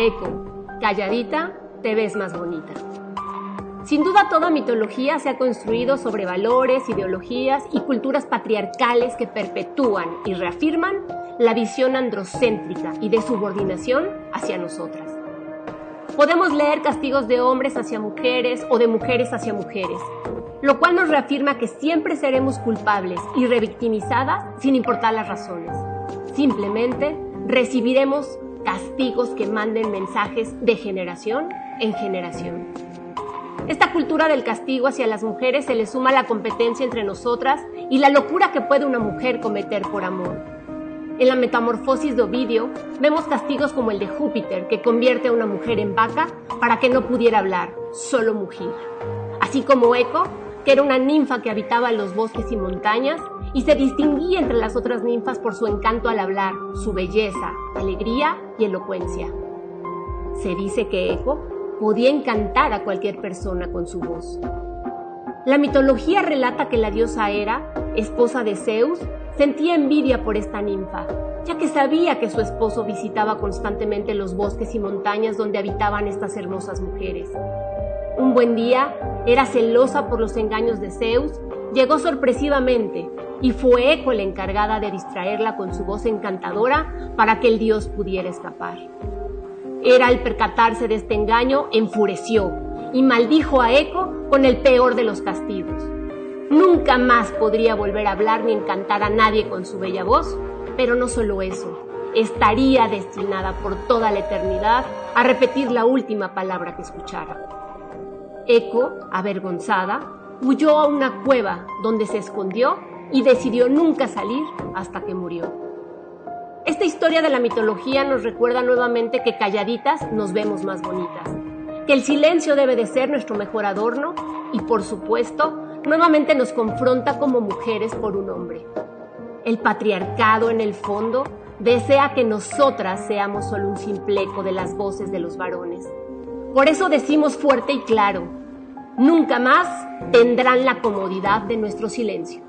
Eco, calladita, te ves más bonita. Sin duda toda mitología se ha construido sobre valores, ideologías y culturas patriarcales que perpetúan y reafirman la visión androcéntrica y de subordinación hacia nosotras. Podemos leer castigos de hombres hacia mujeres o de mujeres hacia mujeres, lo cual nos reafirma que siempre seremos culpables y revictimizadas sin importar las razones. Simplemente recibiremos castigos que manden mensajes de generación en generación. Esta cultura del castigo hacia las mujeres se le suma la competencia entre nosotras y la locura que puede una mujer cometer por amor. En la metamorfosis de Ovidio vemos castigos como el de Júpiter, que convierte a una mujer en vaca para que no pudiera hablar, solo mugir. Así como Eco, que era una ninfa que habitaba los bosques y montañas y se distinguía entre las otras ninfas por su encanto al hablar, su belleza, alegría y elocuencia. Se dice que Eco podía encantar a cualquier persona con su voz. La mitología relata que la diosa Hera, esposa de Zeus, Sentía envidia por esta ninfa, ya que sabía que su esposo visitaba constantemente los bosques y montañas donde habitaban estas hermosas mujeres. Un buen día, era celosa por los engaños de Zeus, llegó sorpresivamente y fue Eco la encargada de distraerla con su voz encantadora para que el dios pudiera escapar. Era al percatarse de este engaño, enfureció y maldijo a Eco con el peor de los castigos. Nunca más podría volver a hablar ni encantar a nadie con su bella voz, pero no solo eso, estaría destinada por toda la eternidad a repetir la última palabra que escuchara. Eco, avergonzada, huyó a una cueva donde se escondió y decidió nunca salir hasta que murió. Esta historia de la mitología nos recuerda nuevamente que calladitas nos vemos más bonitas, que el silencio debe de ser nuestro mejor adorno y por supuesto nuevamente nos confronta como mujeres por un hombre. El patriarcado en el fondo desea que nosotras seamos solo un simple eco de las voces de los varones. Por eso decimos fuerte y claro, nunca más tendrán la comodidad de nuestro silencio.